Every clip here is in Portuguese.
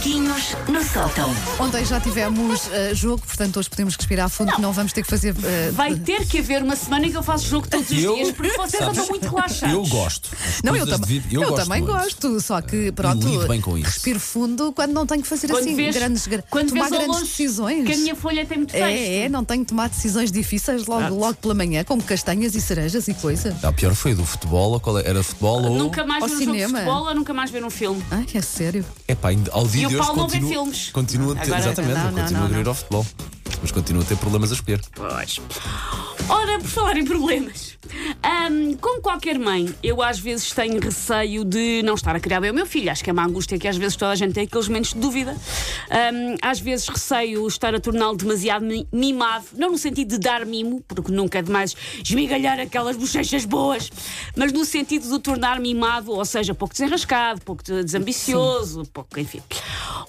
Macaquinhos no sótão. Ontem já tivemos uh, jogo, portanto hoje podemos respirar fundo, não, não vamos ter que fazer. Uh, Vai ter que haver uma semana em que eu faço jogo todos os Eu- dias, porque vocês andam muito relaxados. Eu gosto. Não, eu, coisas tam de vida- eu, gosto também muito. gosto, só que pronto, lido bem com isso. respiro fundo quando não tenho que fazer Quando assim vês, grandes, gra- quando tomar vês grandes longe decisões. que a minha folha tem muito texto. É, é, não tenho que tomar decisões difíceis logo, Exato. logo pela manhã, como castanhas e cerejas e coisa. Não, pior foi do futebol. ou qual é? Era futebol ou. Nunca mais Ao ver um jogo de cinema. futebol ou nunca mais ver um filme. Ai, é sério. Epá, ainda- ao dia E o Paulo não vê continua, filmes. continua a ter, Agora- exatamente, Não, não, não, a aderir ao futebol. Mas continuo a ter problemas a escolher. Pois. Ora, por falar em problemas, ahm, como qualquer mãe, eu às vezes tenho receio de não estar a criar bem o meu filho. Acho que é uma angústia que às vezes toda a gente tem aqueles momentos de dúvida. Ahm, às vezes receio estar a torná-lo demasiado mi- mimado, não no sentido de dar mimo, porque nunca é demais esmigalhar aquelas bochechas boas, mas no sentido de o tornar mimado, ou seja, pouco desenrascado, pouco desambicioso, pouco, enfim.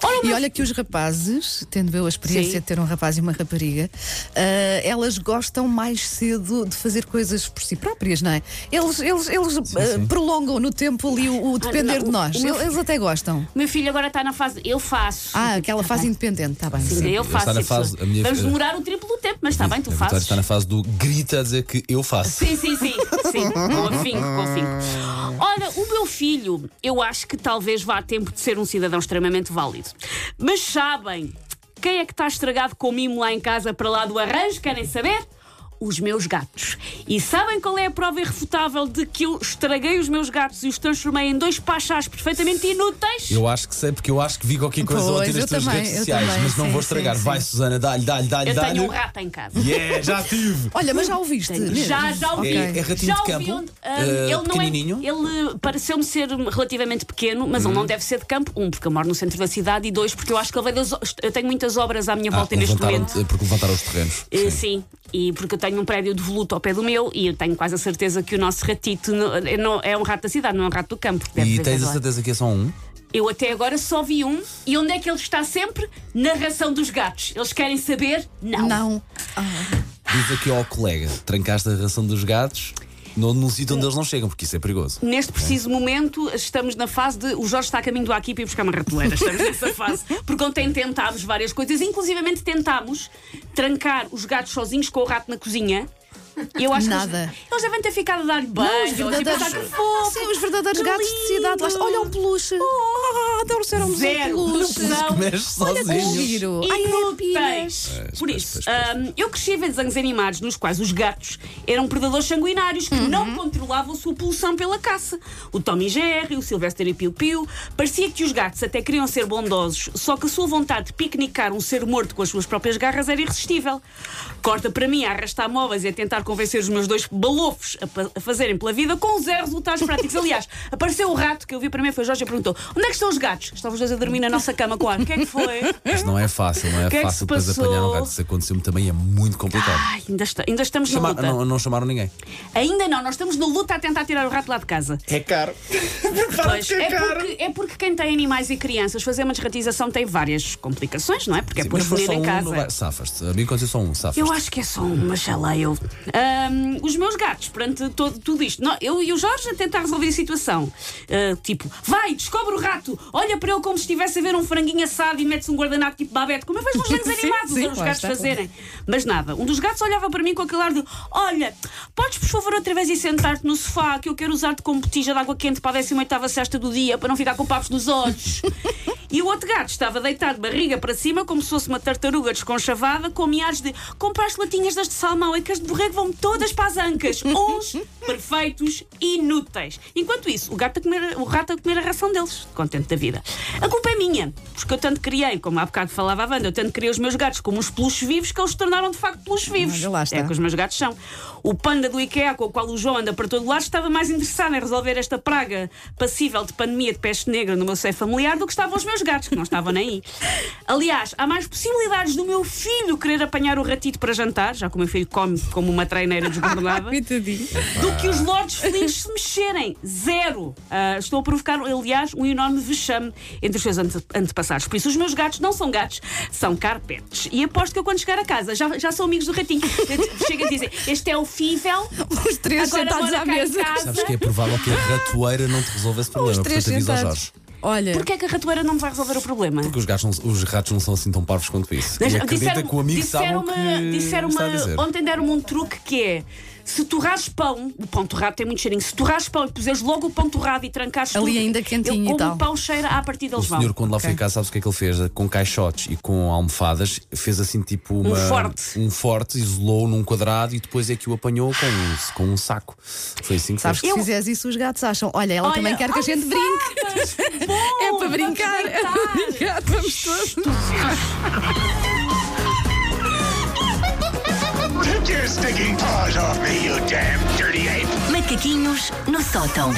Ora, o E olha que os rapazes, tendo eu a experiência Sim. de ter um rapaz e uma rapariga, ah, elas gostam mais cedo de fazer coisas por si próprias, não é? Eles, eles, eles ah, prolongam no tempo ali o, o depender não, de nós. o meu Eles até gostam. meu filho agora está na fase. Eu faço. Ah, aquela Tá fase bem. independente, está bem. Sim, sim. eu faço. está fase- a minha- Vamos demorar o triplo do tempo, mas está bem, tu fazes. está na fase do grita a dizer que eu faço. Sim, sim, sim, sim. Com afinco, com afinco. Ora, o meu filho, eu acho que talvez vá a tempo de ser um cidadão extremamente válido. Mas sabem quem é que está estragado com mimo lá em casa para lá do arranjo? Querem saber? Os meus gatos. E sabem qual é a prova irrefutável de que eu estraguei os meus gatos e os transformei em dois pachás perfeitamente inúteis? Eu acho que sei, porque eu acho que vi qualquer coisa Pois, ontem nas tuas também, redes eu sociais, também, mas não sim, vou estragar. sim, Vai, sim. Susana, dá-lhe, dá-lhe, dá-lhe, Eu dá-lhe. tenho um rato em casa. Yeah, já tive! Olha, mas já ouviste? mesmo? Já, já ouvi. É- é ratinho já de ouvi campo? onde- ah, Eh, ele não é. Ele pareceu-me ser relativamente pequeno, mas Uhum. ele não deve ser de campo. Um, porque eu moro no centro da cidade, e dois, porque eu acho que ele veio das. Eu tenho muitas obras à minha Ah, volta neste levantaram, momento. porque levantaram os terrenos. Eh, Sim, e porque eu tenho um prédio de voluto ao pé do meu e eu tenho quase a certeza que o nosso ratito não- é não- é um rato da cidade, não é um rato do campo. E tens a certeza que é só um? Eu até agora só vi um e onde é que ele está sempre? Na ração dos gatos. Eles querem saber? Não. Não. Diz aqui ao colega: trancaste a ração dos gatos no, num sítio onde eles não chegam, porque isso é perigoso. Neste preciso momento, estamos na fase de. O Jorge está a caminho do aqui para ir buscar uma ratoeira. Estamos nessa fase. Porque ontem tentámos várias coisas, inclusivamente tentámos trancar os gatos sozinhos com o rato na cozinha. E Eu acho que Nada. eles, eles devem ter ficado a dar banho. Não, os verdadeiros, pensar que fofo, sim, os verdadeiros que gatos de cidade. Lindo. Olha um peluche. Ah, adoro ser um Zero. Mexe Olha que giro. Ai, é Inúteis. Pois, Por pois, isso, pois, hum, eu cresci a ver desenhos animados nos quais os gatos eram predadores sanguinários que não controlavam a sua pulsão pela caça. O Tommy Jerry, o Sylvester e Piu Piu. Parecia que os gatos até queriam ser bondosos, só que a sua vontade de piquenicar um ser morto com as suas próprias garras era irresistível. Corta para mim a arrastar móveis e a tentar convencer os meus dois balofos a, a fazerem pela vida com zero resultados práticos. Aliás, apareceu o rato que eu vi para mim, foi o Jorge e perguntou: onde é que estão os gatos? Estavam os dois a dormir na nossa cama com ar. O que é que foi? Mas não é fácil, não é que é que fácil depois passou? apanhar um gato. Se aconteceu-me também é muito complicado. Ai, ainda, está- ainda estamos na Chama- luta. não, não chamaram ninguém. Ainda não, nós estamos na luta a tentar tirar o rato lá de casa. É caro. Pois, é, porque, é porque quem tem animais e crianças, fazer uma desratização tem várias complicações, não é? Porque é por mas for veneno só em um, casa. não vai- safas-te. A mim aconteceu só um, safas-te. Eu acho que é só uma chaleia. Ahm, os meus gatos, perante todo, tudo isto, não, eu e o Jorge a tentar resolver a situação. Ah, tipo, vai, descobre o rato, olha para ele como se estivesse a ver um franguinho assado e mete-se um guardanapo tipo babete, como eu vejo nos desenhos animados, sim, os lá gatos fazerem. Mas nada, um dos gatos olhava para mim com aquele ar de: Olha, podes por favor outra vez ir sentar-te no sofá que eu quero usar-te como botija de água quente para a 18 sexta do dia para não ficar com papos nos olhos. E o outro gato estava deitado de barriga para cima, como se fosse uma tartaruga desconchavada, com miares de compraste latinhas das de salmão e que as de borrego vão todas para as ancas. Uns perfeitos, inúteis. Enquanto isso, o, gato a comer, o rato a comer a ração deles, contente da vida. A culpa é minha, porque eu tanto criei, como há bocado falava a Wanda, eu tanto criei os meus gatos como uns peluches vivos que eles se tornaram de facto peluches vivos. Olha, lá está. É que os meus gatos são. O panda do IKEA, com o qual o João anda para todo lado, estava mais interessado em resolver esta praga passível de pandemia de peste negra no meu seio familiar do que estavam os meus gatos, que não estavam nem aí. Aliás, há mais possibilidades do meu filho querer apanhar o ratito para jantar, já que o meu filho come como uma treineira desbordada, do que os lordes felinos se mexerem. Zero. Ah, estou a provocar, aliás, um enorme vexame entre os seus ante- antepassados. Por isso, os meus gatos não são gatos, são carpetes. E aposto que eu, quando chegar a casa, já, já são amigos do ratinho. Chega a dizer: Este é o Fível. Os três Agora sentados à mesa. Sabes que é provável que a ratoeira não te resolva esse problema, três portanto avisa ao sentados. Jorge. Olha. Porquê é que a ratoeira não me vai resolver o problema? Porque os, gatos não- os ratos não são assim tão parvos quanto isso. Deixa- e acredita que o amigo sabe o disseram-me- que disseram-me- está a dizer. Ontem deram-me um truque que é. Se torrares pão, o pão torrado tem muito cheirinho. Se torrares pão e puseres logo o pão torrado e trancares Ali tudo, ainda quentinho ele, e como tal. o pão cheira, à partida O eles vão. senhor, quando lá Ok. foi cá, sabes o que é que ele fez? Com caixotes e com almofadas, fez assim tipo uma, forte. um forte, isolou num quadrado e depois é que o apanhou com um, com um saco. Foi assim que Sabes que fez. se fizeres isso, os gatos acham. Olha, ela também quer que a gente brinque. almofadas, bom, É para vamos brincar, é para deitar. brincar, vamos todos. Stinking paws off me, you damn dirty ape! Macaquinhos no sótão.